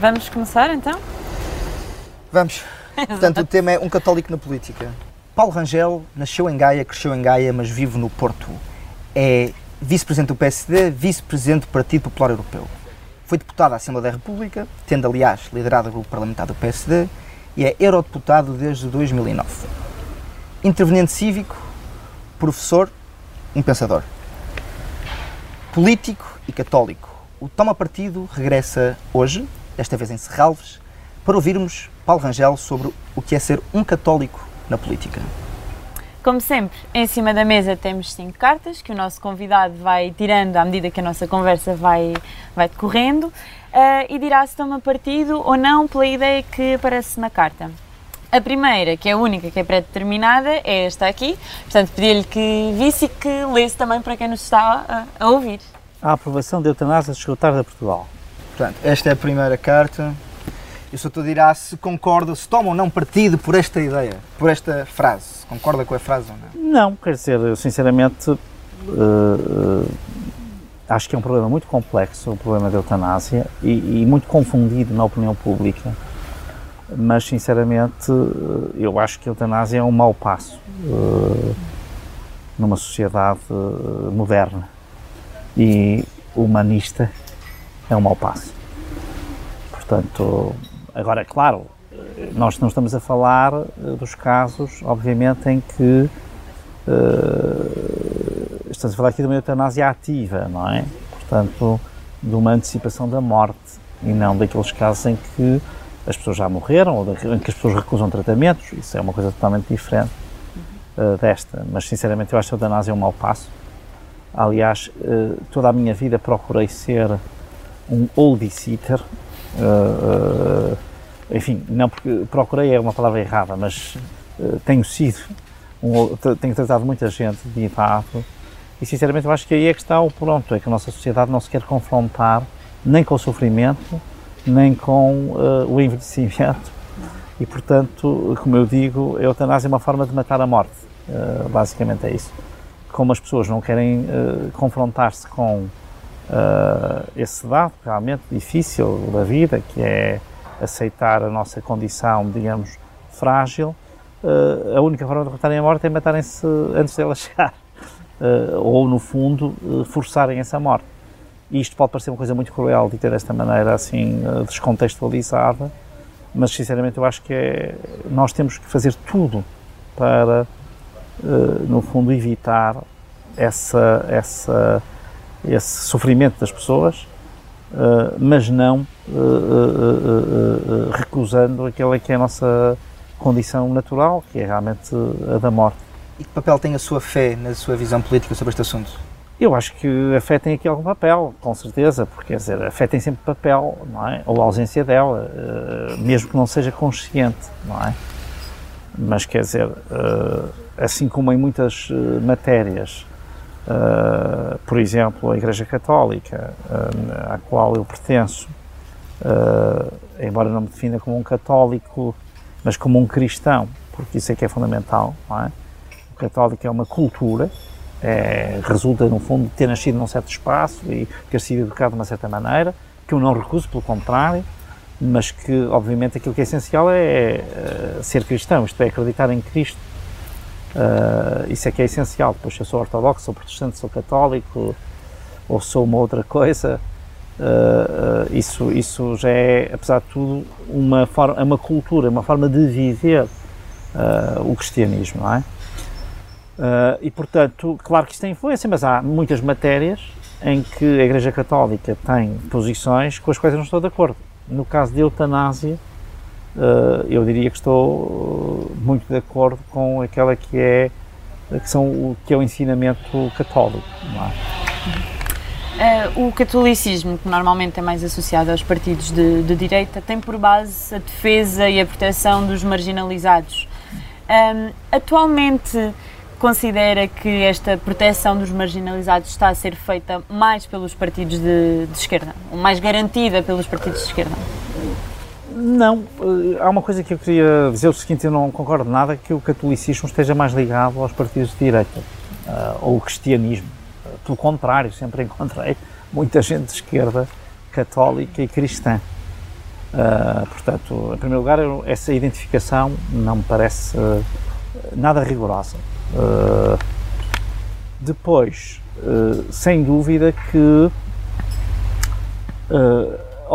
vamos começar então? Vamos. Portanto, o tema é um católico na política. Paulo Rangel nasceu em Gaia, cresceu em Gaia, mas vive no Porto. É vice-presidente do PSD, vice-presidente do Partido Popular Europeu. Foi deputado à Assembleia da República, tendo, aliás, liderado o grupo parlamentar do PSD, e é eurodeputado desde 2009. Interveniente cívico, professor, um pensador. Político e católico. O Toma Partido regressa hoje, desta vez em Serralves, para ouvirmos Paulo Rangel sobre o que é ser um católico na política. Como sempre, em cima da mesa temos cinco cartas que o nosso convidado vai tirando à medida que a nossa conversa vai, vai decorrendo uh, e dirá se toma partido ou não pela ideia que aparece na carta. A primeira, que é a única que é pré-determinada, é esta aqui. Portanto, pedi-lhe que visse e que lesse também para quem nos está a, a ouvir. A aprovação da eutanásia chegou tarde a Portugal. Portanto, esta é a primeira carta. E o Soutor dirá se concorda, se toma ou não partido por esta ideia, por esta frase. Concorda com a frase ou não? Não, quer dizer, eu sinceramente uh, acho que é um problema muito complexo, o problema da eutanásia, e, e muito confundido na opinião pública mas sinceramente eu acho que a eutanásia é um mau passo uh, numa sociedade moderna e humanista é um mau passo. Portanto, agora claro, nós não estamos a falar uh, dos casos, obviamente, em que estamos a falar aqui de uma eutanásia ativa, não é? Portanto, de uma antecipação da morte e não daqueles casos em que as pessoas já morreram ou em que as pessoas recusam tratamentos, isso é uma coisa totalmente diferente uh, desta. Mas, sinceramente, eu acho que a eutanásia é um mau passo. Aliás, uh, toda a minha vida procurei ser um oldie sitter. Uh, enfim, não porque procurei é uma palavra errada, mas tenho sido, um, tenho tratado muita gente de idade e, sinceramente, eu acho que aí é que está o pronto, é que a nossa sociedade não se quer confrontar nem com o sofrimento, nem com uh, o envelhecimento e, portanto, como eu digo, a eutanásia é uma forma de matar a morte. Uh, basicamente é isso. Como as pessoas não querem uh, confrontar-se com esse dado realmente difícil da vida, que é aceitar a nossa condição, digamos, frágil, a única forma de matarem a morte é matarem-se antes dela chegar. ou, no fundo, forçarem essa morte. E isto pode parecer uma coisa muito cruel de ter desta maneira assim descontextualizada, mas sinceramente eu acho que é, nós temos que fazer tudo para, no fundo, evitar essa, essa, esse sofrimento das pessoas, eh, mas não recusando aquela que é a nossa condição natural, que é realmente a da morte. E que papel tem a sua fé na sua visão política sobre este assunto? Eu acho que a fé tem aqui algum papel, com certeza, porque quer dizer, a fé tem sempre papel, não é? Ou a ausência dela, uh, mesmo que não seja consciente, não é? Mas quer dizer, uh, assim como em muitas uh, por exemplo, a Igreja Católica, à qual eu pertenço, embora não me defina como um católico, mas como um cristão, porque isso é que é fundamental, é? O católico é uma cultura, é, resulta, no fundo, de ter nascido num certo espaço e ter sido educado de uma certa maneira, que eu não recuso, pelo contrário, mas que, obviamente, aquilo que é essencial é, é ser cristão, isto é, acreditar em Cristo. Uh, isso é que é essencial. Depois, se eu sou ortodoxo, sou protestante, sou católico ou sou uma outra coisa, uh, uh, isso, isso já é, apesar de tudo, uma, forma, uma cultura, uma forma de viver o cristianismo, não é? E, portanto, claro que isto tem influência, mas há muitas matérias em que a Igreja Católica tem posições com as quais eu não estou de acordo. No caso de eutanásia, eu diria que estou muito de acordo com aquela que é, que são, que é o ensinamento católico. É? Uh, o catolicismo, que normalmente é mais associado aos partidos de, de, direita, tem por base a defesa e a proteção dos marginalizados. Um, atualmente, considera que esta proteção dos marginalizados está a ser feita mais pelos partidos de, de esquerda, mais garantida pelos partidos de esquerda? Não, eh, há uma coisa que eu queria dizer o seguinte, eu não concordo nada que o catolicismo esteja mais ligado aos partidos de direita, uh, ou o cristianismo. Pelo contrário, sempre encontrei muita gente de esquerda católica e cristã. Uh, portanto, em primeiro lugar, essa identificação não me parece nada rigorosa. Depois, sem dúvida que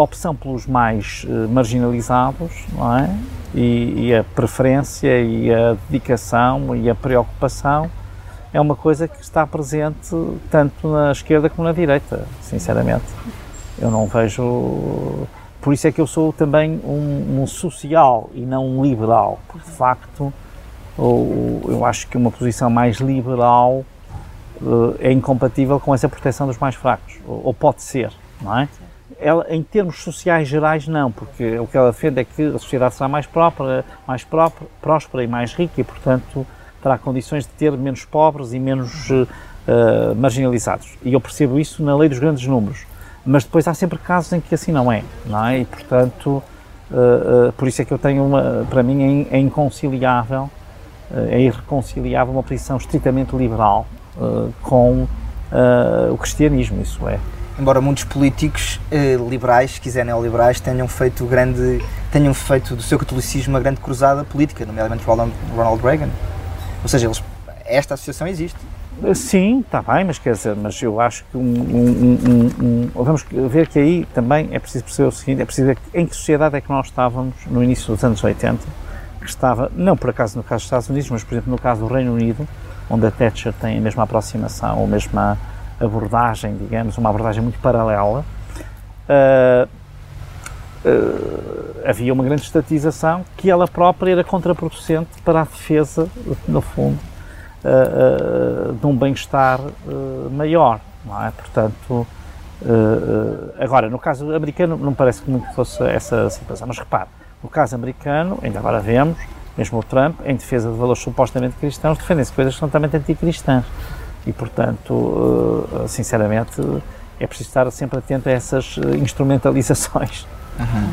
opção pelos mais marginalizados, não é? E, e a preferência e a dedicação e a preocupação é uma coisa que está presente tanto na esquerda como na direita, sinceramente. Eu não vejo. Por isso é que eu sou também um, um social e não um liberal, porque de facto eu acho que uma posição mais liberal uh, é incompatível com essa proteção dos mais fracos, ou, ou pode ser, não é? Ela, em termos sociais gerais, não, porque o que ela defende é que a sociedade será mais própria, mais própria, próspera e mais rica e, portanto, terá condições de ter menos pobres e menos uh, marginalizados. E eu percebo isso na lei dos grandes números. Mas depois há sempre casos em que assim não é, não é? E, portanto, uh, uh, por isso é que eu tenho uma, para mim é, inconciliável, é irreconciliável uma posição estritamente liberal com o cristianismo, isso é embora muitos políticos eh, liberais, se quiser neoliberais, tenham feito grande, tenham feito do seu catolicismo uma grande cruzada política, nomeadamente Ronald Reagan. Ou seja, eles, esta associação existe. Sim, está bem, mas quer dizer, mas eu acho que um, um, um, vamos ver que aí também é preciso perceber o seguinte, é preciso ver em que sociedade é que nós estávamos no início dos anos 80, que estava, não por acaso no caso dos Estados Unidos, mas por exemplo no caso do Reino Unido, onde a Thatcher tem a mesma aproximação, a mesma abordagem, digamos, uma abordagem muito paralela, uh, uh, havia uma grande estatização que ela própria era contraproducente para a defesa, no fundo, uh, de um bem-estar maior, não é? Portanto, agora, no caso americano, não parece que muito fosse essa situação, mas repare, no caso americano, ainda agora vemos, mesmo o Trump, em defesa de valores supostamente cristãos, defendem-se coisas que são também anticristãs. E, portanto, sinceramente, é preciso estar sempre atento a essas instrumentalizações. Uhum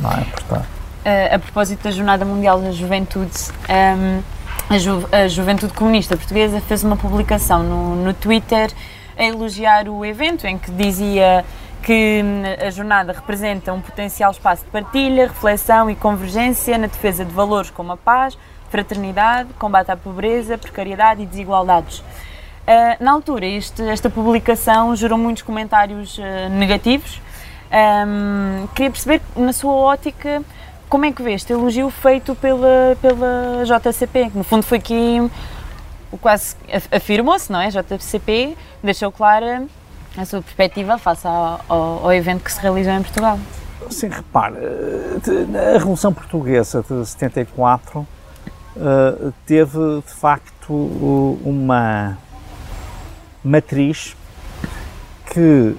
não é? Portanto. Uh, a propósito da Jornada Mundial da Juventude, um, ehm, a, Ju a, Juventude Comunista Portuguesa fez uma publicação no, no Twitter a elogiar o evento, em que dizia que hum, a jornada representa um potencial espaço de partilha, reflexão e convergência na defesa de valores como a paz, fraternidade, combate à pobreza, precariedade e desigualdades. Uh, na altura, este, esta publicação gerou muitos comentários uh, negativos, um, queria perceber, na sua ótica, como é que vê este elogio feito pela, pela JCP? No fundo, foi aqui quase afirmou-se, não é? JCP deixou clara a sua perspectiva face ao, ao, ao, evento que se realizou em Portugal. Sim, repare, a Revolução Portuguesa de 74 eh, teve de facto uma matriz que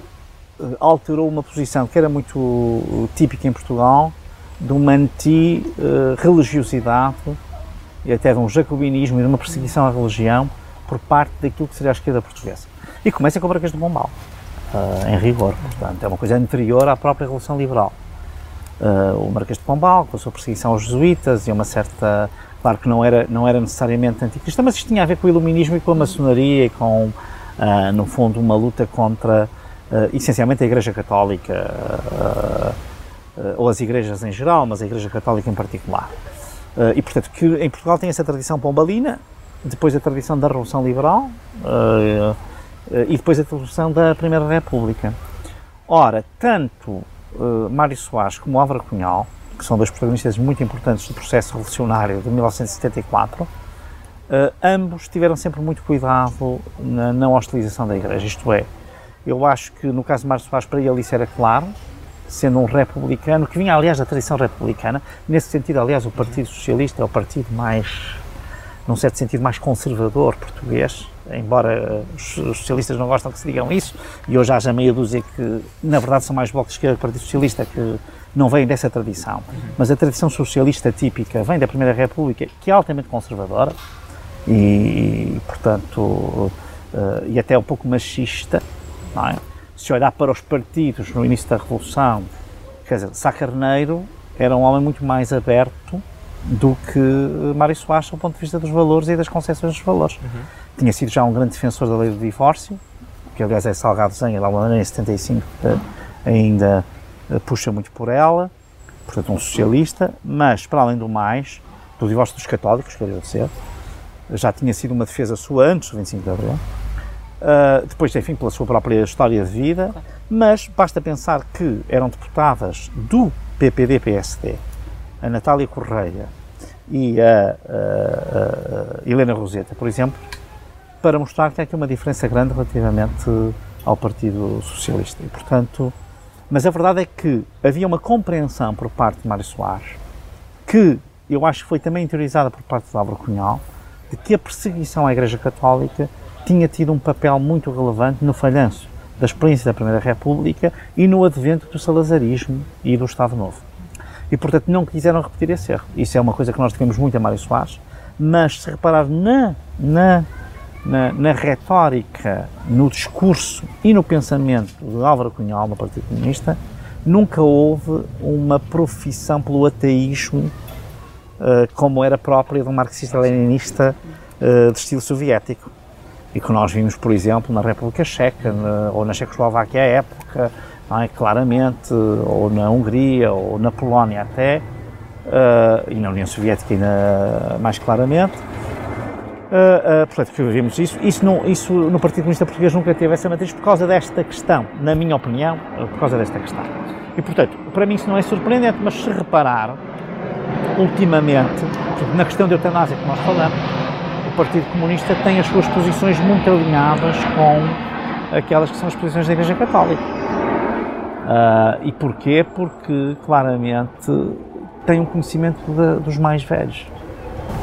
eh, alterou uma posição que era muito típica em Portugal, de uma anti-religiosidade e até de um jacobinismo e de uma perseguição à religião por parte daquilo que seria a esquerda portuguesa. E começa com o Marquês de Pombal, uh, em rigor, portanto, é uma coisa anterior à própria Revolução Liberal. Uh, o Marquês de Pombal, com a sua perseguição aos jesuítas e uma certa. Claro que não era, não era necessariamente anticristã, mas isto tinha a ver com o iluminismo e com a maçonaria e com, uh, no fundo, uma luta contra uh, essencialmente a Igreja Católica, uh, ou as igrejas em geral, mas a Igreja Católica em particular. e, portanto, que em Portugal tem essa tradição pombalina, depois a tradição da Revolução Liberal e depois a tradição da Primeira República. Ora, tanto Mário Soares como Álvaro Cunhal, que são dois protagonistas muito importantes do processo revolucionário de 1974, uh, ambos tiveram sempre muito cuidado na não hostilização da Igreja, isto é, eu acho que no caso de Mário Soares, para ele isso era claro, sendo um republicano, que vinha aliás da tradição republicana. Nesse sentido, aliás, o Partido Socialista é o partido mais num certo sentido, mais conservador português, embora os socialistas não gostam que se digam isso, e hoje haja meia dúzia que, na verdade, são mais blocos de esquerda que o Partido Socialista, que não vêm dessa tradição. Mas a tradição socialista típica vem da Primeira República, que é altamente conservadora e, portanto, uh, e até um pouco machista, não é? Se olhar para os partidos no início da Revolução, quer dizer, Sá Carneiro era um homem muito mais aberto do que Mário Soares do ponto de vista dos valores e das concessões dos valores. Uhum. Tinha sido já um grande defensor da lei do divórcio, que aliás é Salgado Zenha, lá em 75, ainda eh, puxa muito por ela, portanto um socialista, mas para além do mais, do divórcio dos católicos, quer dizer, já tinha sido uma defesa sua antes do 25 de Abril, uh, depois, enfim, pela sua própria história de vida, mas basta pensar que eram deputadas do PPD-PSD, a Natália Correia e a, a, a, Helena Roseta, por exemplo, para mostrar que há aqui uma diferença grande relativamente ao Partido Socialista. E, portanto, mas a verdade é que havia uma compreensão por parte de Mário Soares, que eu acho que foi também interiorizada por parte de Álvaro Cunhal, de que a perseguição à Igreja Católica tinha tido um papel muito relevante no falhanço da experiência da Primeira República e no advento do salazarismo e do Estado Novo. E, portanto, não quiseram repetir esse erro. Isso é uma coisa que nós devemos muito a Mário Soares, mas se reparar na, na, na, na retórica, no discurso e no pensamento de Álvaro Cunhal, no Partido Comunista, nunca houve uma profissão pelo ateísmo como era própria de um marxista-leninista uh, de estilo soviético. E que nós vimos, por exemplo, na República Checa na, ou na Checoslováquia à época, é? claramente, ou na Hungria, ou na Polónia até, uh, e na União Soviética ainda mais claramente. Uh, uh, portanto, vimos isso. Isso, isso no Partido Comunista Português nunca teve essa matriz por causa desta questão, na minha opinião, por causa desta questão. E, portanto, para mim isso não é surpreendente, mas se reparar, ultimamente, na questão da eutanásia que nós falamos, o Partido Comunista tem as suas posições muito alinhadas com aquelas que são as posições da Igreja Católica. Uh, e porquê? Porque claramente tem um conhecimento de, dos mais velhos,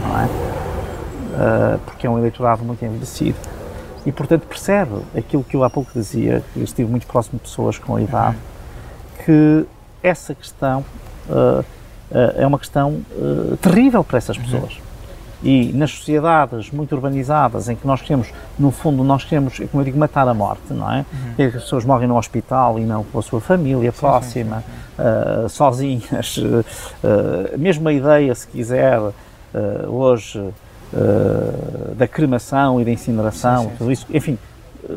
não é? Uh, porque é um eleitorado muito envelhecido e portanto percebe aquilo que eu há pouco dizia, que estive muito próximo de pessoas com a idade, que essa questão uh, é uma questão terrível para essas pessoas. E nas sociedades muito urbanizadas, em que nós queremos, no fundo, nós queremos, como eu digo, matar a morte, não é? Uhum. As pessoas morrem no hospital e não com a sua família sim, próxima, sim, sim, uh, sozinhas. Uh, mesmo a ideia, se quiser, uh, hoje, da cremação e da incineração, tudo isso, enfim,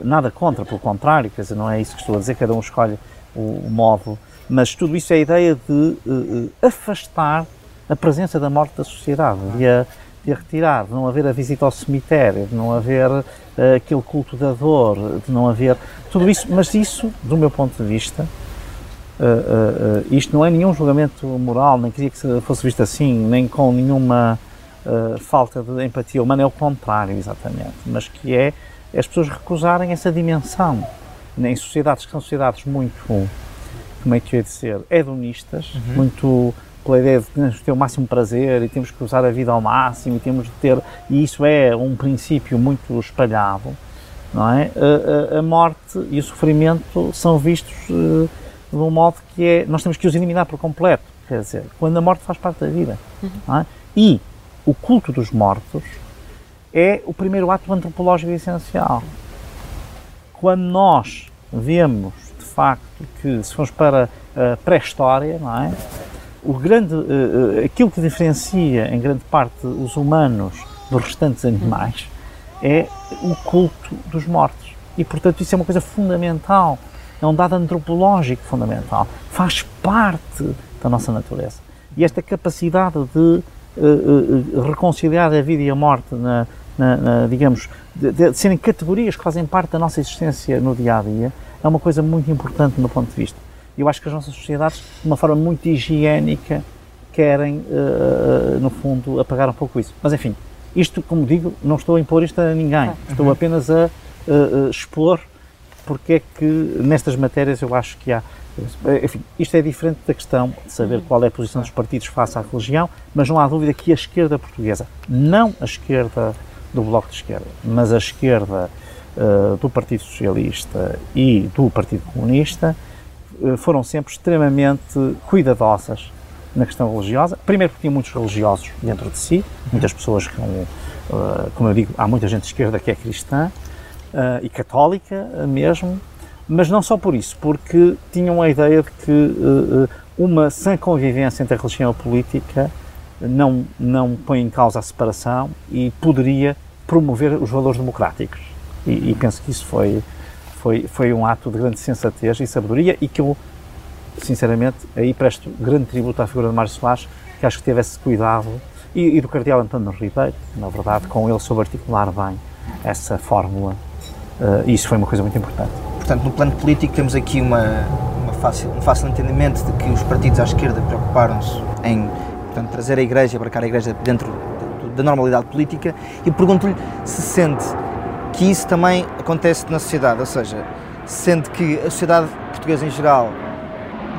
nada contra, pelo contrário, quer dizer, não é isso que estou a dizer, cada um escolhe o, o modo, mas tudo isso é a ideia de afastar a presença da morte da sociedade, de a, de a retirar, de não haver a visita ao cemitério, de não haver uh, aquele culto da dor, de não haver tudo isso, mas isso, do meu ponto de vista, uh, uh, isto não é nenhum julgamento moral, nem queria que fosse visto assim, nem com nenhuma falta de empatia humana, é o contrário, exatamente, mas que é as pessoas recusarem essa dimensão. Em sociedades que são sociedades muito, como é que eu ia dizer, hedonistas, uhum. muito pela ideia de que temos que ter o máximo prazer e temos que usar a vida ao máximo e temos de ter, e isso é um princípio muito espalhado, não é? A, a, a morte e o sofrimento são vistos uh, de um modo que é, nós temos que os eliminar por completo, quer dizer, quando a morte faz parte da vida, uhum. não é? E o culto dos mortos é o primeiro ato antropológico essencial. Quando nós vemos, de facto, que se formos para a pré-história, não é? o grande, uh, aquilo que diferencia em grande parte os humanos dos restantes animais é o culto dos mortos. E, portanto, isso é uma coisa fundamental, é um dado antropológico fundamental, faz parte da nossa natureza. E esta capacidade de uh, reconciliar a vida e a morte, na, na, na digamos, de, de, serem categorias que fazem parte da nossa existência no dia a dia, é uma coisa muito importante do meu ponto de vista eu acho que as nossas sociedades, de uma forma muito higiênica, querem, uh, no fundo, apagar um pouco isso. Mas, enfim, isto, como digo, não estou a impor isto a ninguém. Estou uhum. apenas a uh, expor porque é que nestas matérias eu acho que há. Enfim, isto é diferente da questão de saber qual é a posição dos partidos face à religião, mas não há dúvida que a esquerda portuguesa, não a esquerda do Bloco de Esquerda, mas a esquerda uh, do Partido Socialista e do Partido Comunista, uh, foram sempre extremamente cuidadosas na questão religiosa. Primeiro porque tinha muitos religiosos dentro de si, muitas pessoas com, uh, como eu digo, há muita gente de esquerda que é cristã e católica mesmo, mas não só por isso, porque tinham a ideia de que uma sã convivência entre a religião e a política não, não põe em causa a separação e poderia promover os valores democráticos. E, e, penso que isso foi, foi, foi um ato de grande sensatez e sabedoria e que eu, sinceramente, aí presto grande tributo à figura de Mário Soares, que acho que teve esse cuidado, e, e do Cardeal António Ribeiro, na verdade, com ele soube articular bem essa fórmula. Uh, isso foi uma coisa muito importante. Portanto, no plano político temos aqui uma, uma fácil, um fácil entendimento de que os partidos à esquerda preocuparam-se em portanto, trazer a Igreja, abarcar a Igreja dentro da normalidade política e pergunto-lhe se sente que isso também acontece na sociedade, ou seja, sente que a sociedade portuguesa em geral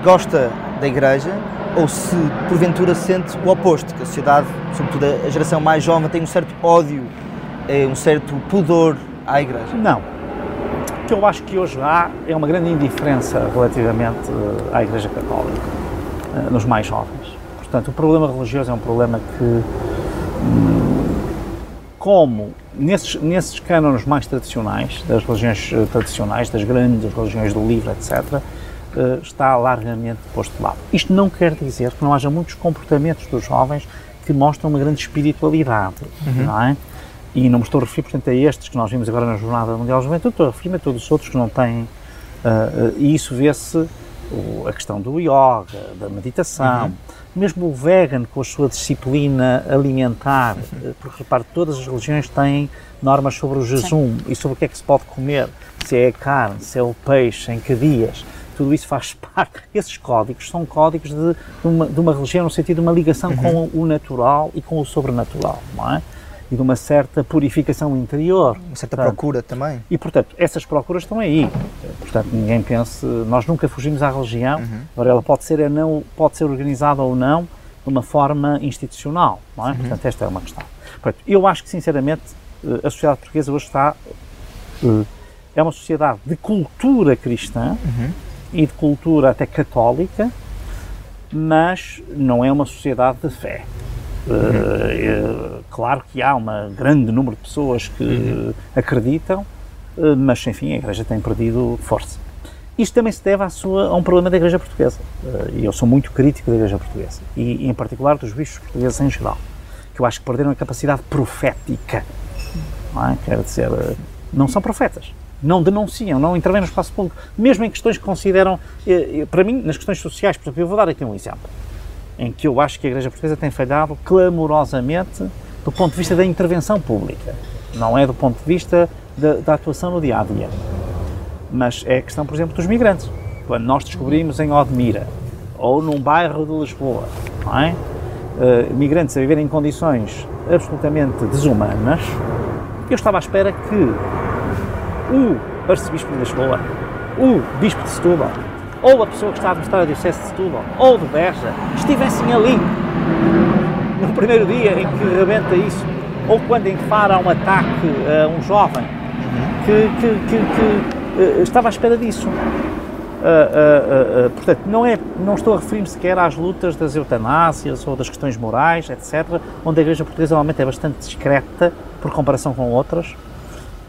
gosta da Igreja ou se porventura sente o oposto, que a sociedade, sobretudo a geração mais jovem, tem um certo ódio, eh, um certo pudor à Igreja? Não, que eu acho que hoje há é uma grande indiferença relativamente eh, à Igreja Católica, eh, nos mais jovens. Portanto, o problema religioso é um problema que, hum, como nesses, nesses cânones mais tradicionais, das religiões eh, tradicionais, das grandes religiões do livro, etc., está largamente posto de lado. Isto não quer dizer que não haja muitos comportamentos dos jovens que mostram uma grande espiritualidade, uhum. não é? E não me estou a referir, portanto, a estes que nós vimos agora na Jornada Mundial da Juventude, estou a referir-me a todos os outros que não têm. Uh, e isso vê-se a questão do yoga, da meditação, uhum. Mesmo o vegan com a sua disciplina alimentar, uhum. porque repare, todas as religiões têm normas sobre o jejum Sim. e sobre o que é que se pode comer, se é a carne, se é o peixe, em que dias. Tudo isso faz parte. Esses códigos são códigos de, de, uma, de uma religião no sentido de uma ligação uhum. com o natural e com o sobrenatural, não é? E de uma certa purificação interior. Uma certa portanto, procura também. E, portanto, essas procuras estão aí. Portanto, ninguém pense... Nós nunca fugimos à religião. Uhum. Agora, ela pode ser, não, pode ser organizada ou não de uma forma institucional, não é? Uhum. Portanto, esta é uma questão. Portanto, eu acho que, sinceramente, eh, a sociedade portuguesa hoje está... Eh, é uma sociedade de cultura cristã uhum. e de cultura até católica, mas não é uma sociedade de fé. Uh, claro que há um grande número de pessoas que uhum. acreditam, uh, mas enfim, a Igreja tem perdido força. Isto também se deve sua, a um problema da Igreja Portuguesa. E eu sou muito crítico da Igreja Portuguesa, e, e em particular dos bispos portugueses em geral, que eu acho que perderam a capacidade profética. Não é? Quer dizer, não são profetas não denunciam, não intervêm no espaço público, mesmo em questões que consideram, para mim, nas questões sociais, por exemplo, eu vou dar aqui um exemplo em que eu acho que a Igreja Portuguesa tem falhado clamorosamente do ponto de vista da intervenção pública, não é do ponto de vista da, da atuação no dia a dia. Mas é a questão, por exemplo, dos migrantes. Quando nós descobrimos em Odmira ou num bairro de Lisboa, é? Uh, migrantes a viver em condições absolutamente desumanas, eu estava à espera que o arcebispo de Lisboa, o bispo de Setúbal, ou a pessoa que está a administrar a Diocese de Setúbal, ou de Beja, estivessem ali no primeiro dia em que rebenta isso, ou quando enfara um ataque a um jovem que, que, que, que uh, estava à espera disso. Uh, uh, portanto, não, é, não estou a referir-me sequer às lutas das eutanásias ou das questões morais, etc., onde a Igreja Portuguesa normalmente é bastante discreta por comparação com outras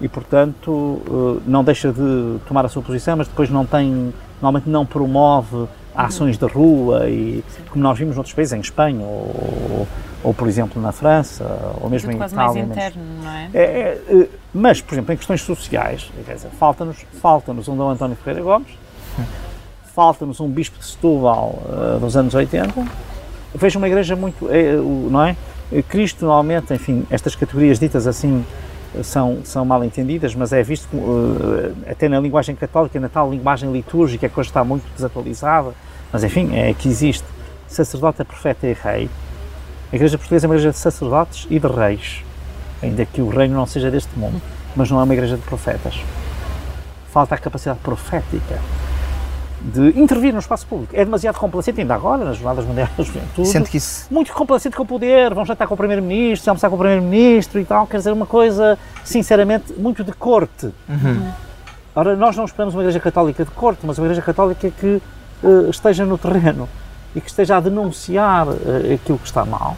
e, portanto, não deixa de tomar a sua posição, mas depois não tem normalmente não promove ações de rua e como nós vimos noutros países, em Espanha ou, ou por exemplo na França ou mesmo Tudo em Itália. Mais interno, não é? É, é? é, Mas, por exemplo, em questões sociais, falta-nos falta um Dom António Ferreira Gomes, falta-nos um bispo de Setúbal uh, dos anos 80. Vejo uma igreja muito, é, não é? Cristo normalmente, enfim, estas categorias ditas assim são, são mal entendidas, mas é visto uh, até na linguagem católica, na tal linguagem litúrgica, a coisa está muito desatualizada, mas enfim, é que existe sacerdote, profeta e rei. A Igreja Portuguesa é uma igreja de sacerdotes e de reis, ainda que o reino não seja deste mundo, mas não é uma igreja de profetas. falta a capacidade profética de intervir no espaço público. É demasiado complacente, ainda agora, nas Jornadas Mundiais da Juventude. Sente que isso. Muito complacente com o poder, vão jantar com o Primeiro-Ministro, almoçar com o Primeiro-Ministro e tal, quer dizer, uma coisa, sinceramente, muito de corte. Ora, nós não esperamos uma Igreja Católica de corte, mas uma Igreja Católica que eh, esteja no terreno e que esteja a denunciar eh, aquilo que está mal,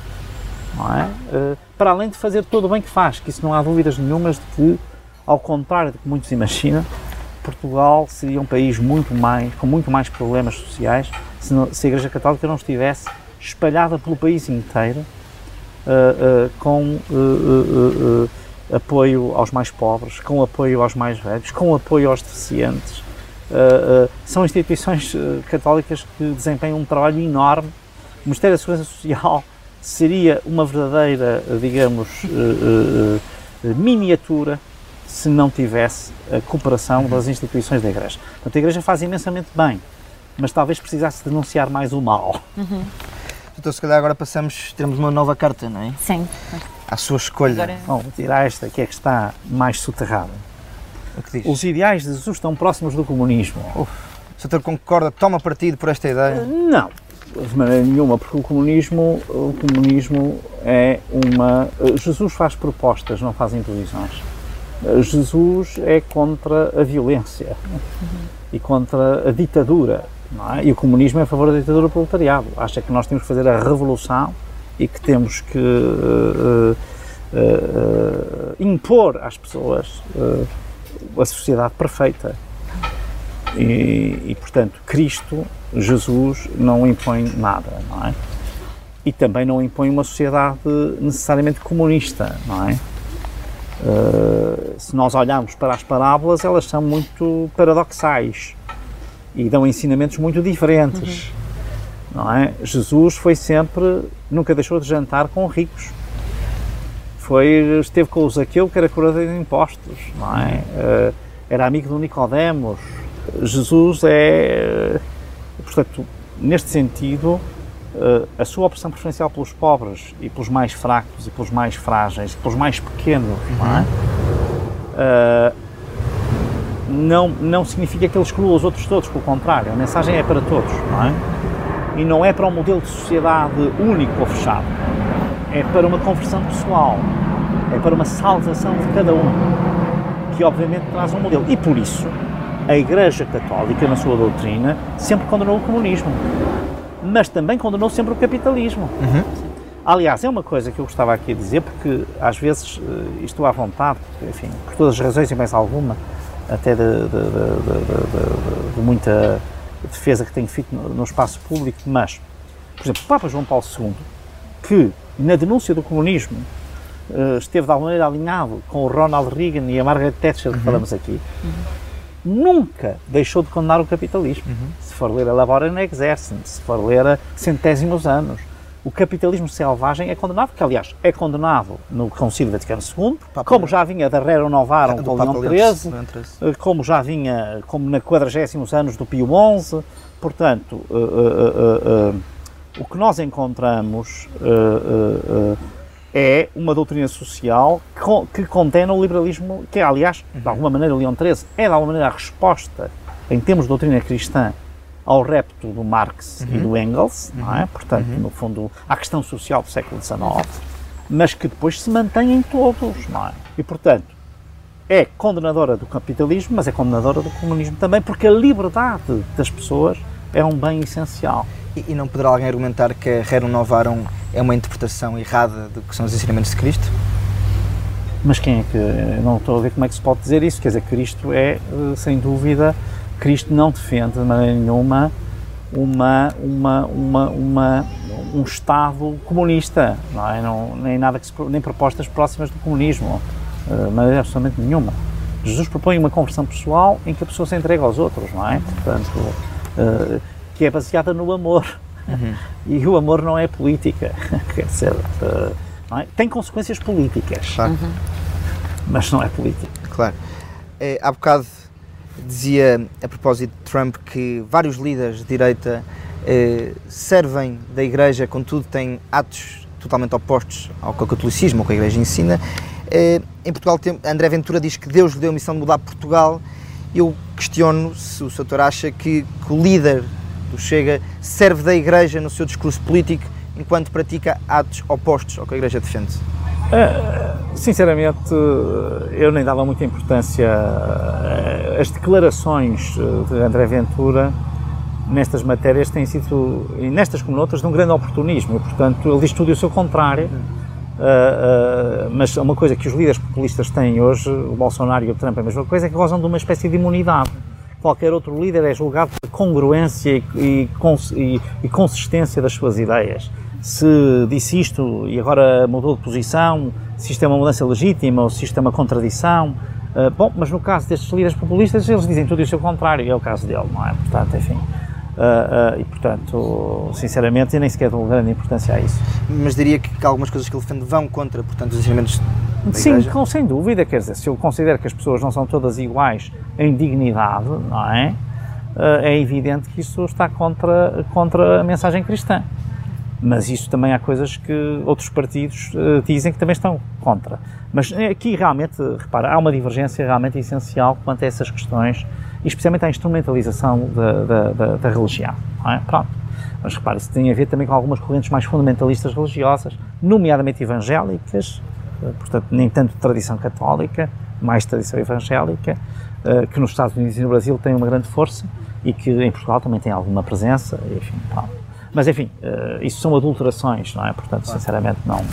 não é? Eh, para além de fazer todo o bem que faz, que isso não há dúvidas nenhumas de que, ao contrário do que muitos imaginam, Portugal seria um país muito mais, com muito mais problemas sociais se, não- se a Igreja Católica não estivesse espalhada pelo país inteiro eh, eh, com eh, apoio aos mais pobres, com apoio aos mais velhos, com apoio aos deficientes. São instituições católicas que desempenham um trabalho enorme. O Ministério da Segurança Social seria uma verdadeira, digamos, miniatura se não tivesse a cooperação das instituições da Igreja. Portanto, a Igreja faz imensamente bem, mas talvez precisasse denunciar mais o mal. Então, se calhar agora passamos, temos uma nova carta, não é? Sim. À sua escolha. Agora, Bom, vou tirar esta, que é que está mais soterrada. O que diz? Os ideais de Jesus estão próximos do comunismo. O senhor concorda, toma partido por esta ideia? Não, de maneira nenhuma, porque o comunismo, o comunismo é uma. Jesus faz propostas, não faz imposições. Jesus é contra a violência e contra a ditadura. É? E o comunismo é a favor da ditadura do proletariado. Acha que nós temos que fazer a revolução e que temos que eh, eh, eh, impor às pessoas a sociedade perfeita. E, e, portanto, Cristo, Jesus, não impõe nada, não é? E também não impõe uma sociedade necessariamente comunista, não é? Uh, se nós olharmos para as parábolas, elas são muito paradoxais e dão ensinamentos muito diferentes, não é? Jesus foi sempre, nunca deixou de jantar com ricos. Foi, esteve com o Zaqueu, que era cobrador de impostos, não é? Uh, era amigo do Nicodemos. Jesus é, portanto, neste sentido, uh, a sua opção preferencial pelos pobres e pelos mais fracos e pelos mais frágeis, pelos mais pequenos, não é? Uh, não, não significa que ele exclua os outros todos, pelo contrário, a mensagem é para todos, não é? E não é para um modelo de sociedade único ou fechado, é para uma conversão pessoal, é para uma salvação de cada um, que obviamente traz um modelo. E por isso, a Igreja Católica, na sua doutrina, sempre condenou o comunismo, mas também condenou sempre o capitalismo. Uhum. Aliás, é uma coisa que eu gostava aqui de dizer, porque às vezes eh, estou à vontade, enfim, por todas as razões e mais alguma, até de, de, de, de, muita defesa que tenho feito no, no espaço público, mas, por exemplo, o Papa João Paulo II, que na denúncia do comunismo uh, esteve de alguma maneira alinhado com o Ronald Reagan e a Margaret Thatcher, que Uhum. falamos aqui, nunca deixou de condenar o capitalismo. Uhum. Se for ler a Labora in Exercem, se for ler a Centésimos Anos, o capitalismo selvagem é condenado, que aliás é condenado no Concílio Vaticano II, como já vinha da Rero Novarum Do com Leão XIII, eh, como já vinha, como na 40 anos do Pio XI, portanto, eh, eh, eh, o que nós encontramos eh, eh, é uma doutrina social que, con- que condena o liberalismo, que é, aliás, de alguma maneira, Leão XIII é, de alguma maneira, a resposta, em termos de doutrina cristã, ao repto do Marx e do Engels, não é? Portanto, no fundo, à questão social do século XIX, mas que depois se mantém em todos, não é? E, portanto, é condenadora do capitalismo, mas é condenadora do comunismo também, porque a liberdade das pessoas é um bem essencial. E, e não poderá alguém argumentar que a Rerum Novarum é uma interpretação errada do que são os ensinamentos de Cristo? Mas quem é que. Não estou a ver como é que se pode dizer isso. Quer dizer, Cristo é, eh, sem dúvida, Cristo não defende de maneira nenhuma uma, uma, uma, uma, um Estado comunista, não é? Não, nem, nada que se, nem propostas próximas do comunismo, eh, de maneira absolutamente nenhuma. Jesus propõe uma conversão pessoal em que a pessoa se entrega aos outros, não é? Portanto, eh, que é baseada no amor. E o amor não é política, quer dizer, eh, não é? tem consequências políticas Claro. mas não é política. Claro. É, há bocado dizia a propósito de Trump que vários líderes de direita eh, servem da Igreja, contudo têm atos totalmente opostos ao que o catolicismo, ao que a Igreja ensina. Eh, em Portugal, tem, André Ventura diz que Deus lhe deu a missão de mudar Portugal Eu questiono se o Soutor acha que, que o líder do Chega serve da Igreja no seu discurso político enquanto pratica atos opostos ao que a Igreja defende. Uh, sinceramente, eu nem dava muita importância às declarações de André Ventura nestas matérias têm sido, e nestas como noutras, de um grande oportunismo. E, portanto, ele diz tudo e o seu contrário. Uh, uh, mas uma coisa que os líderes populistas têm hoje, o Bolsonaro e o Trump, é a mesma coisa, é que gozam de uma espécie de imunidade. Qualquer outro líder é julgado por congruência e, e, e, e consistência das suas ideias. Se disse isto e agora mudou de posição, se isto é uma mudança legítima ou se isto é uma contradição. Uh, bom, mas no caso destes líderes populistas, eles dizem tudo e o seu contrário, é o caso dele, não é? Portanto, enfim. Uh, uh, e, portanto, sinceramente, eu nem sequer dou grande importância a isso. Mas diria que, que algumas coisas que ele defende vão contra, portanto, os ensinamentos Sim, com, sem dúvida, quer dizer, se eu considero que as pessoas não são todas iguais em dignidade, não é? É evidente que isso está contra, contra a mensagem cristã. Mas isso também há coisas que outros partidos dizem que também estão contra. Mas aqui realmente, repara, há uma divergência realmente essencial quanto a essas questões especialmente à instrumentalização da, da, da, da religião. É? Pronto. Mas repare, isso tem a ver também com algumas correntes mais fundamentalistas religiosas, nomeadamente evangélicas, eh, portanto, nem tanto de tradição católica, mais tradição evangélica, eh, que nos Estados Unidos e no Brasil têm uma grande força e que em Portugal também tem alguma presença, enfim, pronto. Mas enfim, eh, isso são adulterações, não é? Portanto, sinceramente, não,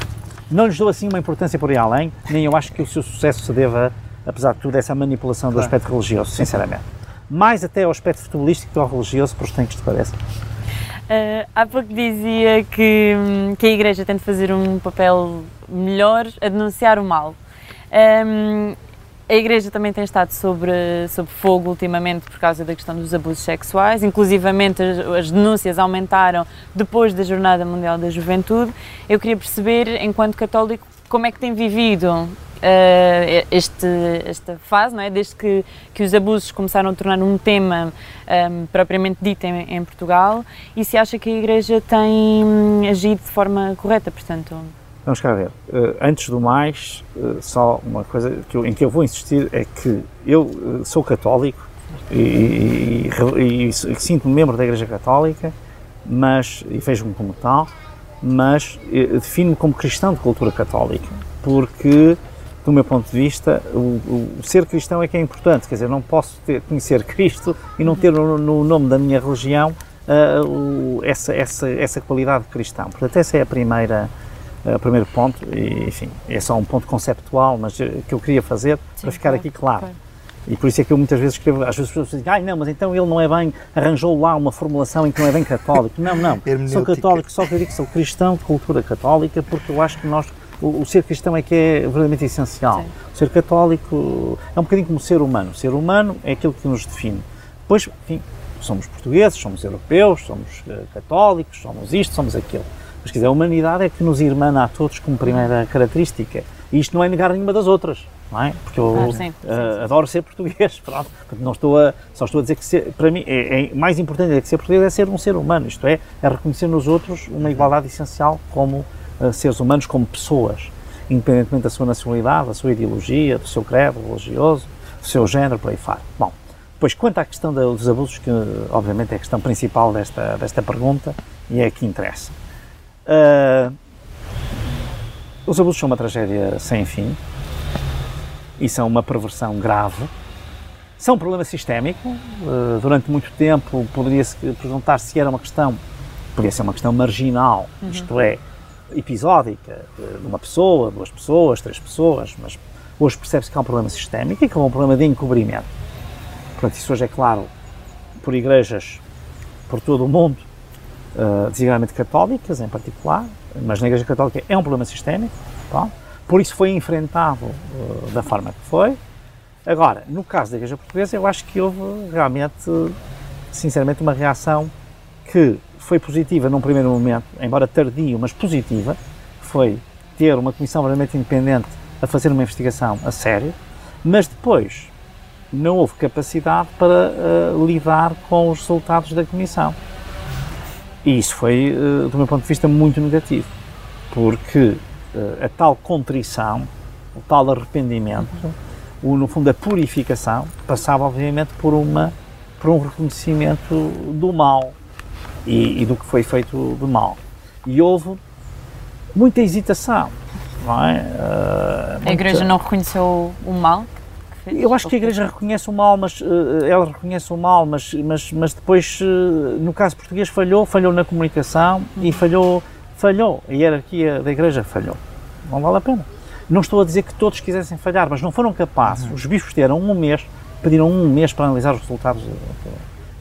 não lhes dou assim uma importância por aí além, nem eu acho que o seu sucesso se deva, apesar de tudo, a essa manipulação do aspecto religioso, sinceramente mais até ao aspecto futebolístico que ao religioso, por que isto pareça. Uh, há pouco dizia que, que a Igreja tem de fazer um papel melhor a denunciar o mal. Um, a Igreja também tem estado sobre, sobre fogo ultimamente por causa da questão dos abusos sexuais, inclusivamente as, as denúncias aumentaram depois da Jornada Mundial da Juventude. Eu queria perceber, enquanto católico, como é que tem vivido uh, este, esta fase, não é? desde que, que os abusos começaram a tornar um tema um, ehm, propriamente dito em, em, Portugal e se acha que a Igreja tem hum, agido de forma correta, portanto... Vamos cá ver. Uh, antes do mais, uh, só uma coisa que eu, em que eu vou insistir é que eu sou católico e, e, e, e sinto-me membro da Igreja Católica, mas, e vejo-me como tal, mas defino-me como cristão de cultura católica, porque do meu ponto de vista, o, o, ser cristão é que é importante. Quer dizer, não posso ter, conhecer Cristo e não ter no, no nome da minha religião uh, o, essa, essa, essa qualidade de cristão. Portanto, esse é a primeira, o primeiro ponto. E, enfim, é só um ponto conceptual, mas uh, que eu queria fazer Sim, para ficar claro, aqui claro. claro. E por isso é que eu muitas vezes escrevo, às vezes as pessoas dizem, ai não, mas então ele não é bem, arranjou lá uma formulação em que não é bem católico. Não, não, sou católico, só que eu digo que sou cristão de cultura católica porque eu acho que nós o, o, ser cristão é que é verdadeiramente essencial. Sim. O ser católico é um bocadinho como ser humano. O ser humano é aquilo que nos define. Depois, enfim, somos portugueses, somos europeus, somos uh, católicos, somos isto, somos aquilo. Mas, quer dizer, a humanidade é que nos irmana a todos como primeira característica. E isto não é negar nenhuma das outras, não é? Porque eu ah, sim, uh, adoro ser português, pronto. Não estou a, só estou a dizer que, ser, para mim, é, é, mais importante é que ser português é ser um ser humano, isto é, é reconhecer nos outros uma igualdade essencial como seres humanos como pessoas, independentemente da sua nacionalidade, da sua ideologia, do seu credo religioso, do seu género, por aí fora. Bom, pois quanto à questão dos abusos, que obviamente é a questão principal desta, desta pergunta e é a que interessa. Uh, os abusos são uma tragédia sem fim e são uma perversão grave. São um problema sistémico. Uh, durante muito tempo poderia-se perguntar se era uma questão, podia ser uma questão marginal, uhum. isto é, episódica, de uma pessoa, duas pessoas, três pessoas, mas hoje percebe-se que há um problema sistémico e que há um problema de encobrimento. Portanto, isso hoje é claro por igrejas por todo o mundo, uh, designadamente católicas em particular, mas na Igreja Católica é um problema sistémico, tá? por isso foi enfrentado uh, da forma que foi. Agora, no caso da Igreja Portuguesa, eu acho que houve realmente, sinceramente, uma reação que foi positiva num primeiro momento, embora tardio, mas positiva, foi ter uma comissão verdadeiramente independente a fazer uma investigação a sério, mas depois não houve capacidade para uh, lidar com os resultados da comissão. E isso foi, uh, do meu ponto de vista, muito negativo, porque uh, a tal contrição, o tal arrependimento, o, no fundo, a purificação passava, obviamente, por, uma, por um reconhecimento do mal e, e do que foi feito de mal. E houve muita hesitação. É? Uh, muita... A Igreja não reconheceu o mal? Eu acho que a Igreja reconhece o mal, mas uh, ela reconhece o mal, mas, mas, mas depois, uh, no caso português, falhou, falhou na comunicação e falhou, falhou. A hierarquia da Igreja falhou. Não vale a pena. Não estou a dizer que todos quisessem falhar, mas não foram capazes. Uhum. Os bispos tiveram um mês, pediram um mês para analisar os resultados.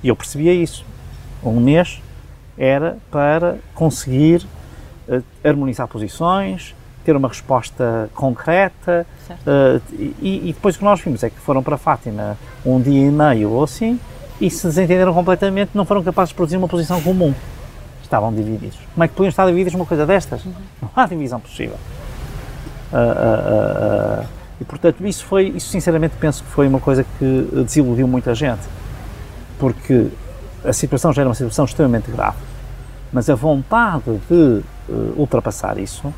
E eu percebia isso. Um mês era para conseguir harmonizar posições, ter uma resposta concreta. Uh, e, e, depois o que nós vimos é que foram para Fátima um dia e meio ou assim e se desentenderam completamente, não foram capazes de produzir uma posição comum. Estavam divididos. Como é que podiam estar divididos uma coisa destas? Uhum. Não há divisão possível. Uh, uh, e portanto, isso foi, isso sinceramente penso que foi uma coisa que desiludiu muita gente, porque a situação já era uma situação extremamente grave, mas a vontade de ultrapassar isso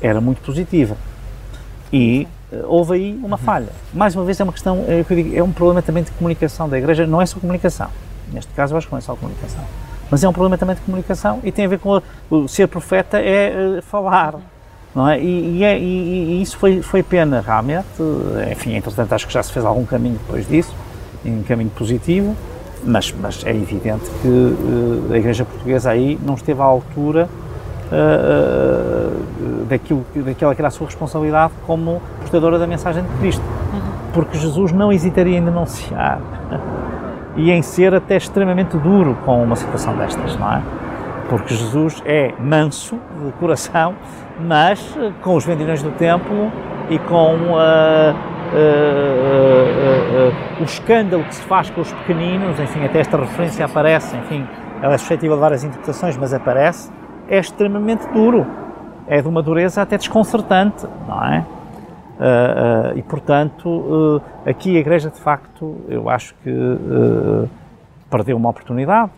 era muito positiva. E uh, houve aí uma falha. Mais uma vez, é uma questão, é, digo, é um problema também de comunicação da Igreja, não é só comunicação. Neste caso, eu acho que não é só comunicação. Mas é um problema também de comunicação e tem a ver com o ser profeta é uh, falar. Não é? E, e, é, e, e, isso foi, foi pena, realmente. Enfim, entretanto, acho que já se fez algum caminho depois disso, em um caminho positivo, mas, mas é evidente que a Igreja Portuguesa aí não esteve à altura uh, daquilo, daquela que era a sua responsabilidade como portadora da mensagem de Cristo. Uhum. Porque Jesus não hesitaria em denunciar e em ser até extremamente duro com uma situação destas, não é? Porque Jesus é manso de coração, mas com os vendilhões do templo e com uh, uh, o escândalo que se faz com os pequeninos, enfim, até esta referência aparece, enfim, ela é suscetível de várias interpretações, mas aparece, é extremamente duro. É de uma dureza até desconcertante, não é? Uh, uh, e portanto, uh, aqui a Igreja de facto, eu acho que perdeu uma oportunidade,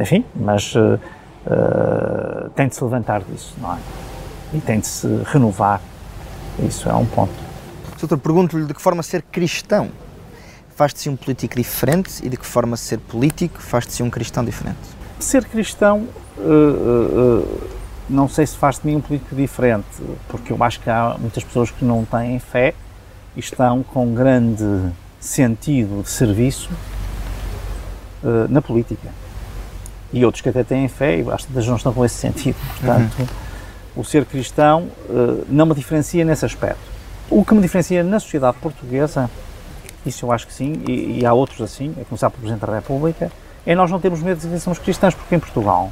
enfim, mas tem de se levantar disso, não é? E tem de se renovar. Isso é um ponto. Doutor, pergunto-lhe de que forma ser cristão faz-te-se um político diferente e de que forma ser político faz-te-se um cristão diferente? Ser cristão uh, uh, não sei se faz de mim um político diferente, porque eu acho que há muitas pessoas que não têm fé e estão com grande sentido de serviço uh, na política. E outros que até têm fé e acho que não estão com esse sentido. Portanto, uhum. o ser cristão uh, não me diferencia nesse aspecto. O que me diferencia na sociedade portuguesa, isso eu acho que sim, e, e há outros assim, a começar pelo Presidente da República, é nós não temos medo de dizer que somos cristãos, porque em Portugal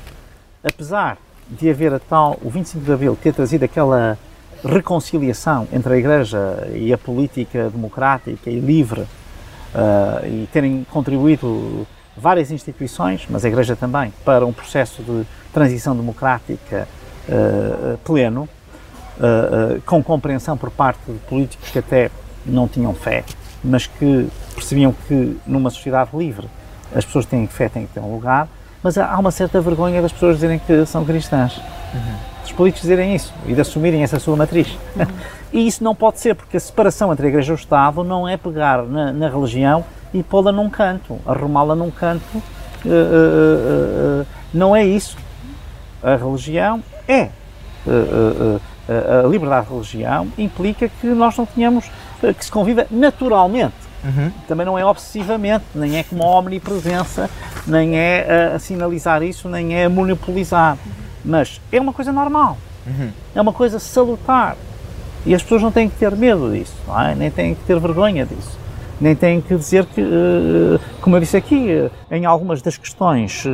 apesar de haver a tal, o 25 de Abril ter trazido aquela reconciliação entre a Igreja e a política democrática e livre uh, e terem contribuído várias instituições, mas a Igreja também, para um processo de transição democrática uh, pleno, uh, com compreensão por parte de políticos que até não tinham fé, mas que percebiam que numa sociedade livre as pessoas têm fé, têm que ter um lugar, mas há uma certa vergonha das pessoas dizerem que são cristãs. Uhum. Dos políticos dizerem isso e de assumirem essa sua matriz. Uhum. E isso não pode ser, porque a separação entre a Igreja e o Estado não é pegar na, na religião e pô-la num canto, arrumá-la num canto. Uh, uh, uh, não é isso. A religião é. a liberdade de religião implica que nós não tenhamos, que se conviva naturalmente Uhum. Também não é obsessivamente, nem é como uma omnipresença, nem é a, a sinalizar isso, nem é a monopolizar. Mas é uma coisa normal, uhum. é uma coisa salutar. E as pessoas não têm que ter medo disso, é? nem têm que ter vergonha disso. Nem têm que dizer que, eh, como eu disse aqui, eh, em algumas das questões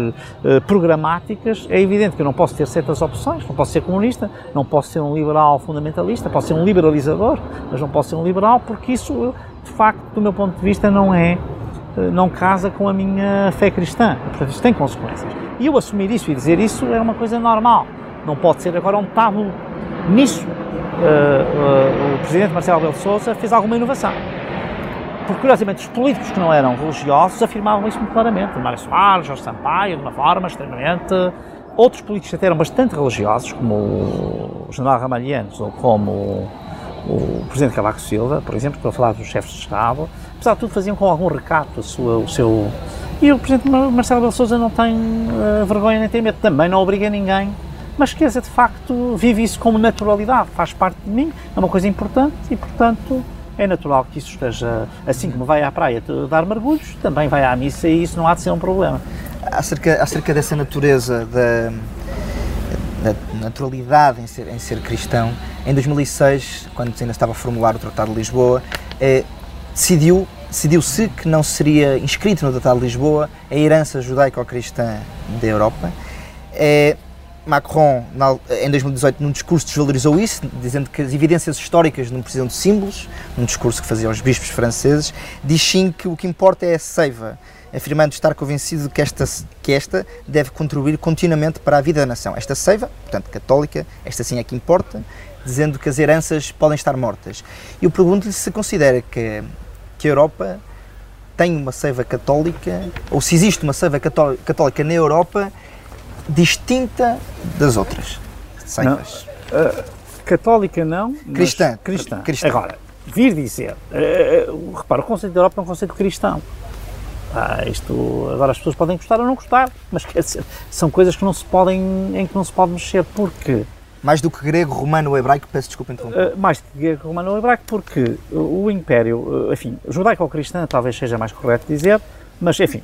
programáticas, é evidente que eu não posso ter certas opções, não posso ser comunista, não posso ser um liberal fundamentalista, posso ser um liberalizador, mas não posso ser um liberal porque isso de facto, do meu ponto de vista, não é, eh, não casa com a minha fé cristã. Portanto, isso tem consequências. E eu assumir isso e dizer isso é uma coisa normal. Não pode ser agora um tabu. Nisso, uh, uh, o presidente Marcelo Rebelo de Sousa fez alguma inovação. Porque, curiosamente, os políticos que não eram religiosos afirmavam isso muito claramente. Mário Soares, Jorge Sampaio, de uma forma extremamente... Outros políticos até eram bastante religiosos, como o general Ramalhianos ou como o Presidente Cavaco Silva, por exemplo, estou a falar dos chefes de Estado, apesar de tudo faziam com algum recato sua, o seu... E o Presidente Marcelo Rebelo Sousa não tem uh, vergonha nem tem medo, também não obriga ninguém, mas quer dizer, de facto, vive isso como naturalidade, faz parte de mim, é uma coisa importante e, portanto, é natural que isso esteja, assim como vai à praia dar mergulhos, também vai à missa e isso não há de ser um problema. Acerca, acerca dessa natureza da, da naturalidade em ser, em ser cristão, em 2006, quando ainda estava a formular o Tratado de Lisboa, eh, decidiu decidiu-se que não seria inscrito no Tratado de Lisboa a herança judaico-cristã da Europa. Eh, Macron, em 2018, num discurso, desvalorizou isso, dizendo que as evidências históricas não precisam de símbolos, num discurso que fazia aos bispos franceses, diz sim que o que importa é a seiva, afirmando estar convencido que esta, que esta deve contribuir continuamente para a vida da nação. Esta seiva, portanto católica, esta sim é que importa, dizendo que as heranças podem estar mortas. Eu pergunto-lhe se considera que, que a Europa tem uma seiva católica, ou se existe uma seiva católica na Europa distinta das outras seivas. Uh, católica não, cristã. cristã. cristã. Agora, vir dizer, uh, repara, o conceito da Europa é um conceito cristão. Ah, isto, agora as pessoas podem gostar ou não gostar, mas quer dizer, são coisas que não se podem, em que não se pode mexer, porque mais do que grego, romano ou hebraico, peço desculpa interromper. Uh, mais do que grego, romano ou hebraico, porque o Império, enfim, judaico ou cristã talvez seja mais correto dizer, mas, enfim,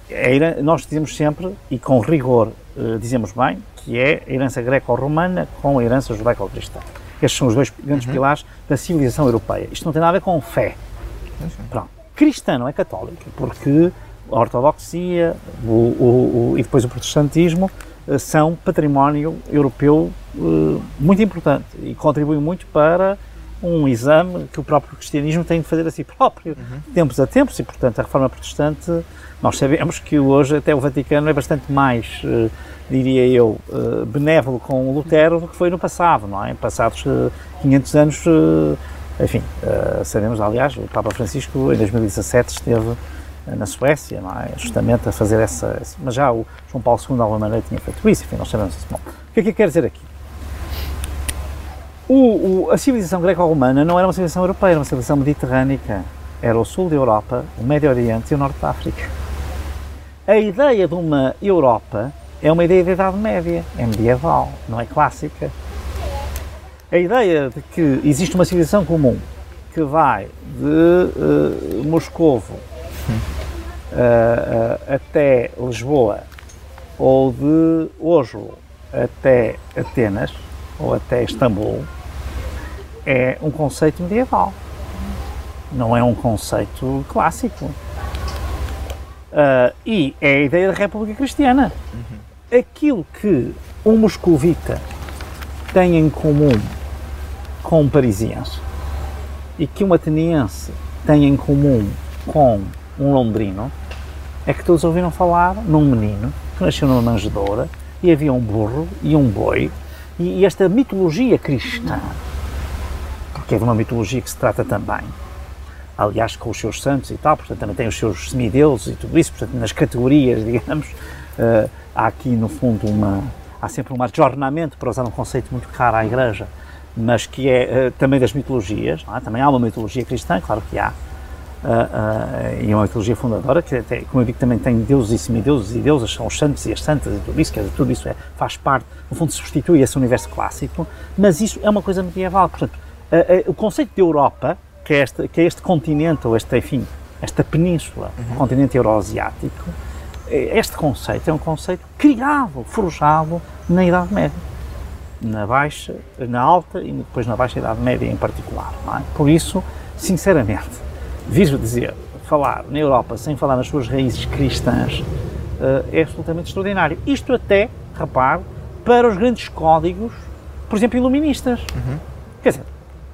nós dizemos sempre, e com rigor dizemos bem, que é a herança greco-romana com a herança judaico-cristã. Estes são os dois grandes uhum. pilares da civilização europeia. Isto não tem nada a ver com fé. Uhum. Pronto. Cristã não é católica, porque a ortodoxia o, o, o, e depois o protestantismo uh, são património europeu uh, muito importante e contribuem muito para um exame que o próprio cristianismo tem de fazer a si próprio, uhum. tempos a tempos, e portanto a reforma protestante nós sabemos que hoje até o Vaticano é bastante mais, uh, diria eu, benévolo com Lutero do que foi no passado, não é? Passados uh, eh, 500 anos, enfim, sabemos, aliás, o Papa Francisco em 2017 esteve na Suécia, é? Justamente a fazer essa, mas já o João Paulo II de alguma maneira tinha feito isso, enfim, nós sabemos isso. Bom, o que é que eu quero dizer aqui? O, o, a civilização greco-romana não era uma civilização europeia, era uma civilização mediterrânica. Era o sul da Europa, o Médio Oriente e o Norte da África. A ideia de uma Europa é uma ideia da Idade Média, é medieval, não é clássica. A ideia de que existe uma civilização comum que vai de uh, Moscovo uh, uh, até Lisboa ou de Oslo até Atenas ou até Istambul é um conceito medieval, não é um conceito clássico. Uh, e é a ideia da República Cristiana. Uhum. Aquilo que um moscovita tem em comum com um parisiense e que um ateniense tem em comum com um londrino é que todos ouviram falar num menino que nasceu numa manjedoura e havia um burro e um boi e, e esta mitologia cristã, porque é uma mitologia que se trata também aliás com os seus santos e tal, portanto também tem os seus semideuses e tudo isso, portanto nas categorias, digamos, uh, há aqui no fundo uma, há sempre um adjornamento, para usar um conceito muito caro à Igreja, mas que é uh, também das mitologias, é? também há uma mitologia cristã, claro que há, uh, uh, e uma mitologia fundadora, que até, como eu digo, também tem deuses e semideuses e deusas, são os santos e as santas e tudo isso, quer dizer, tudo isso é, faz parte, no fundo substitui esse universo clássico, mas isso é uma coisa medieval, portanto, o conceito de Europa que é este, que é este continente, ou este, enfim, esta península, uhum. continente euroasiático, é, este conceito é um conceito criado, forjado na Idade Média, na baixa, na alta e depois na baixa Idade Média em particular. É? Por isso, sinceramente, vir dizer, falar na Europa sem falar nas suas raízes cristãs eh, é absolutamente extraordinário. Isto até, repare, para os grandes códigos, por exemplo, iluministas. Uhum. Quer dizer,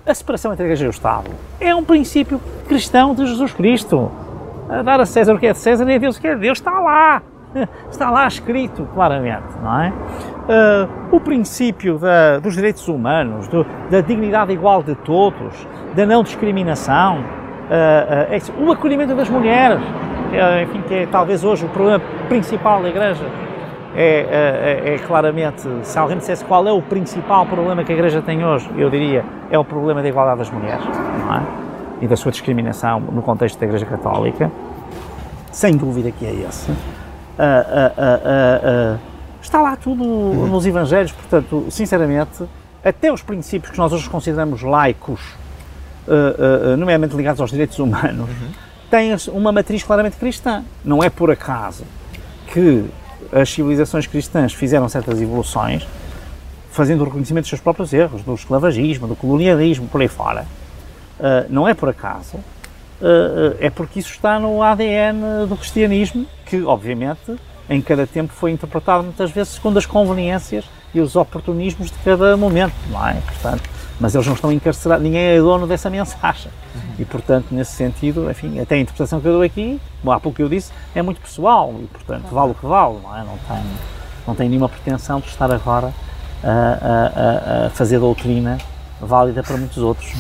a separação entre a Igreja e o Estado é um princípio cristão de Jesus Cristo. A dar a César o que é de César e a Deus o que é de Deus está lá. Está lá escrito claramente, não é? Uh, o princípio da, dos direitos humanos, do, da dignidade igual de todos, da não discriminação, uh, uh, é o acolhimento das mulheres, enfim, que é talvez hoje o problema principal da Igreja, é, é, é, claramente, se alguém dissesse qual é o principal problema que a Igreja tem hoje, eu diria, é o problema da igualdade das mulheres, não é? E da sua discriminação no contexto da Igreja Católica. Sem dúvida que é esse. Uh, uh, uh, está lá tudo uhum. nos Evangelhos, portanto, sinceramente, até os princípios que nós hoje consideramos laicos, nomeadamente ligados aos direitos humanos, uhum. têm uma matriz claramente cristã. Não é por acaso que as civilizações cristãs fizeram certas evoluções, fazendo o reconhecimento dos seus próprios erros, do esclavagismo, do colonialismo, por aí fora. Uh, não é por acaso, uh, é porque isso está no ADN do cristianismo, que, obviamente, em cada tempo foi interpretado muitas vezes segundo as conveniências e os oportunismos de cada momento, não é? Portanto, mas eles não estão encarcerados, ninguém é dono dessa mensagem. Uhum. E, portanto, nesse sentido, enfim, até a interpretação que eu dou aqui, bom, há pouco que eu disse, é muito pessoal e, portanto, vale o que vale, não é? Não tem, não tem nenhuma pretensão de estar agora a, a, a fazer doutrina válida para muitos outros.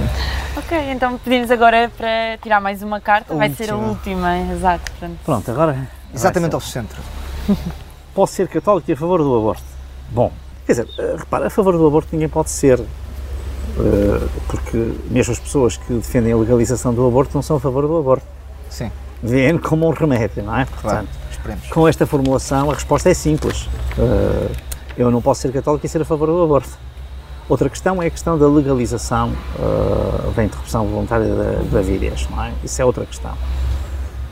ok, então pedimos agora para tirar mais uma carta, vai ser a última, exato. Pronto, Pronto agora. Exatamente ao centro. Posso ser católico e a favor do aborto? Bom, quer dizer, eh, repara, a favor do aborto ninguém pode ser porque mesmo as pessoas que defendem a legalização do aborto não são a favor do aborto. Sim. Vêem como um remédio, não é? Portanto, esperemos. com esta formulação a resposta é simples. Eh, eu não posso ser católico e ser a favor do aborto. Outra questão é a questão da legalização uh, da interrupção voluntária da gravidez, não é? Isso é outra questão.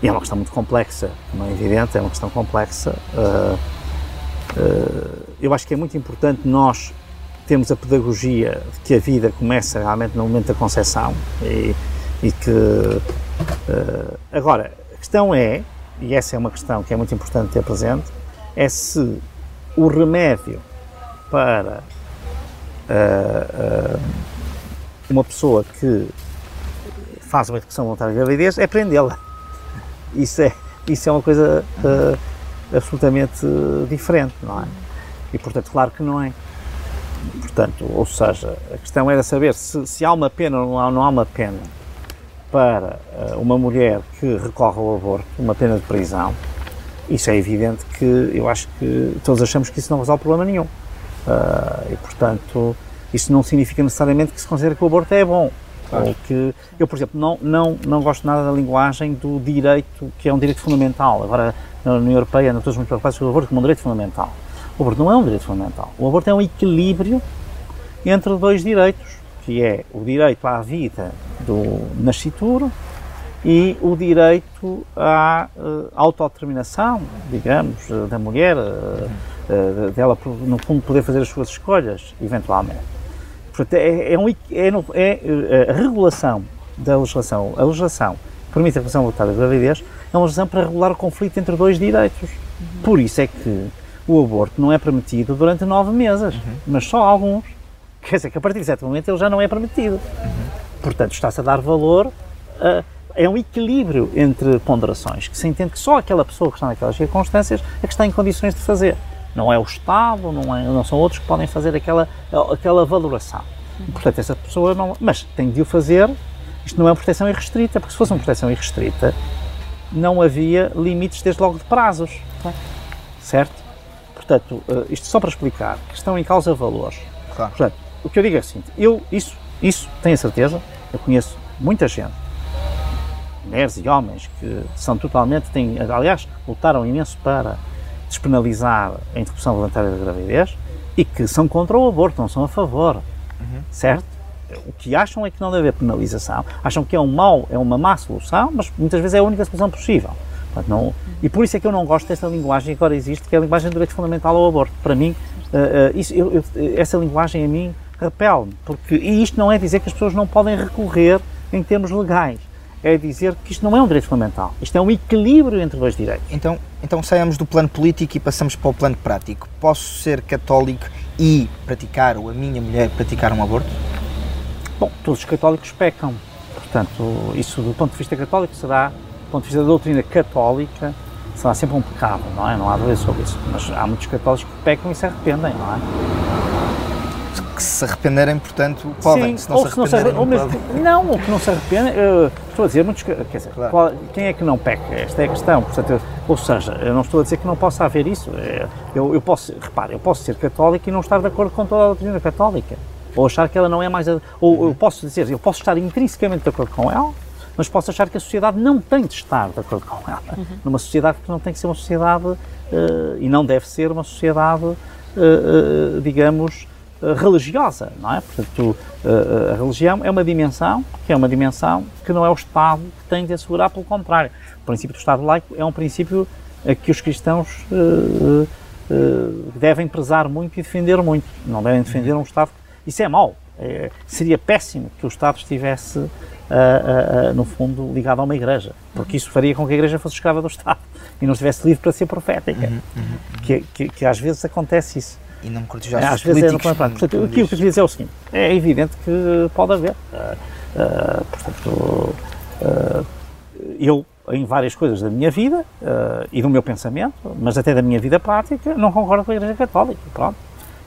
E é uma questão muito complexa, não é evidente, é uma questão complexa. Eu acho que é muito importante nós temos a pedagogia de que a vida começa realmente no momento da concepção e, e que. Uh, agora, a questão é, e essa é uma questão que é muito importante ter presente, é se o remédio para uh, uh, uma pessoa que faz uma interrupção voluntária de gravidez é prendê-la. Isso é, isso é uma coisa absolutamente diferente, não é? E portanto, claro que não é. Portanto, ou seja, a questão era saber se, se há uma pena ou não há, não há uma pena para uh, uma mulher que recorre ao aborto, uma pena de prisão. Isso é evidente que eu acho que todos achamos que isso não resolve problema nenhum. Uh, e, portanto, isso não significa necessariamente que se considere que o aborto é bom. Claro. Ou que, eu, por exemplo, não, não, não gosto nada da linguagem do direito, que é um direito fundamental. Agora, na União Europeia, não todos muito preocupados com o aborto como um direito fundamental. O aborto não é um direito fundamental. O aborto é um equilíbrio entre dois direitos, que é o direito à vida do nascituro e o direito à uh, autodeterminação, digamos, uh, da mulher, uh, dela, no fundo, poder fazer as suas escolhas, eventualmente. Portanto, é, é, um, é, é a regulação da legislação, a legislação permite a redução voluntária da gravidez, é uma legislação para regular o conflito entre dois direitos. Por isso é que o aborto não é permitido durante nove meses, uhum. mas só alguns. Quer dizer que a partir de certo momento ele já não é permitido. Uhum. Portanto, está-se a dar valor a, é um equilíbrio entre ponderações, que se entende que só aquela pessoa que está naquelas circunstâncias é que está em condições de fazer. Não é o Estado, não, é, não são outros que podem fazer aquela, aquela valoração. Portanto, essa pessoa não. Mas tem de o fazer. Isto não é uma proteção irrestrita, porque se fosse uma proteção irrestrita, não havia limites, desde logo, de prazos. Certo? Portanto, uh, isto só para explicar que estão em causa valores. Claro. Portanto, o que eu digo é assim, eu, isso, isso tenho a certeza, eu conheço muita gente, mulheres e homens, que são totalmente, têm, aliás, lutaram imenso para despenalizar a interrupção voluntária da gravidez e que são contra o aborto, não são a favor, uhum. certo? O que acham é que não deve haver penalização, acham que é um mau, é uma má solução, mas muitas vezes é a única solução possível. Portanto, não, e por isso é que eu não gosto desta linguagem que agora existe, que é a linguagem do direito fundamental ao aborto. Para mim, uh, uh, isso, eu, eu, essa linguagem a mim repele-me, porque e isto não é dizer que as pessoas não podem recorrer em termos legais, é dizer que isto não é um direito fundamental, isto é um equilíbrio entre dois direitos. Então, então saímos do plano político e passamos para o plano prático. Posso ser católico e praticar, ou a minha mulher praticar um aborto? Bom, todos os católicos pecam, portanto, isso do ponto de vista católico será ponto de vista da doutrina católica, será sempre um pecado, não é? Não há dúvida sobre isso. Mas há muitos católicos que pecam e se arrependem, não é? Que se arrependerem, portanto, podem. Sim, se não ou se, se não se arrependem, não, mesmo, não, o que não se arrependem, uh, estou a dizer, muitos, quer dizer, claro. qual, quem é que não peca? Esta é a questão. Portanto, Ou seja, eu não estou a dizer que não possa haver isso. É, eu, eu posso, repare, eu posso ser católico e não estar de acordo com toda a doutrina católica. Ou achar que ela não é mais. Ou eu posso dizer, eu posso estar intrinsecamente de acordo com ela, mas posso achar que a sociedade não tem de estar de acordo com ela. Uhum. Numa sociedade que não tem que ser uma sociedade, uh, e não deve ser uma sociedade, uh, uh, digamos, religiosa, não é? Portanto, a religião é uma dimensão, que é uma dimensão que não é o Estado que tem de assegurar, pelo contrário. O princípio do Estado laico é um princípio que os cristãos devem prezar muito e defender muito. Não devem defender um Estado. Isso é mau. É, seria péssimo que o Estado estivesse, uh, uh, uh, no fundo, ligado a uma igreja, porque isso faria com que a igreja fosse escrava do Estado e não estivesse livre para ser profética, uhum, uhum, que, que, que, às vezes acontece isso. E não cortejar às vezes é no plano Portanto, aquilo que eu queria dizer é o seguinte, é evidente que pode haver. portanto, eu, em várias coisas da minha vida e do meu pensamento, mas até da minha vida prática, não concordo com a Igreja Católica. Pronto.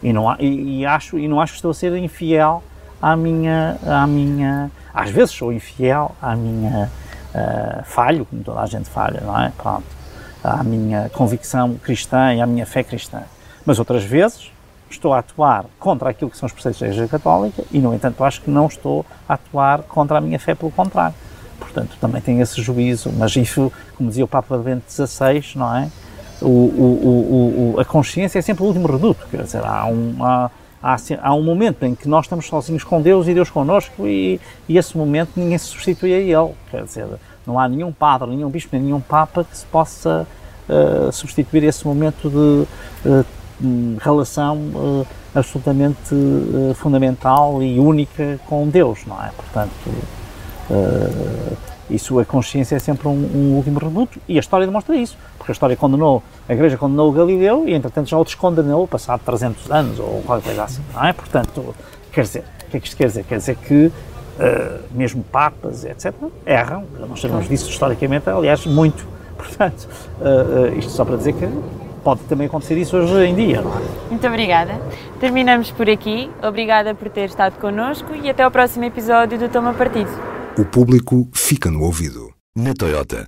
E não, e, e, acho, e não acho que estou a ser infiel à minha, à minha às vezes sou infiel à minha uh, falho, como toda a gente falha, não é? Pronto, à minha convicção cristã e à minha fé cristã. Mas outras vezes estou a atuar contra aquilo que são os preceitos da Igreja Católica e, no entanto, acho que não estou a atuar contra a minha fé, pelo contrário. Portanto, também tenho esse juízo, mas isso, como dizia o Papa Bento XVI, não é? o, o, o, a consciência é sempre o último reduto, quer dizer, há um, há, há, há, um momento em que nós estamos sozinhos com Deus e Deus connosco e, e esse momento ninguém se substitui a Ele, quer dizer, não há nenhum padre, nenhum bispo, nenhum papa que se possa uh, substituir esse momento de uh, relação uh, absolutamente fundamental e única com Deus, não é? Portanto, isso, a consciência é sempre um, um, último reduto e a história demonstra isso, porque a história condenou, a Igreja condenou o Galileu e entretanto já o descondenou passado 300 anos ou qualquer coisa assim, não é? Portanto, quer dizer, o que é que isto quer dizer? Quer dizer que uh, mesmo papas, etc., erram, nós sabemos disso historicamente, aliás, muito. Portanto, uh, uh, isto só para dizer que pode também acontecer isso hoje em dia, não é? Muito obrigada. Terminamos por aqui. Obrigada por ter estado connosco e até ao próximo episódio do Toma Partido. O público fica no ouvido. Na Toyota,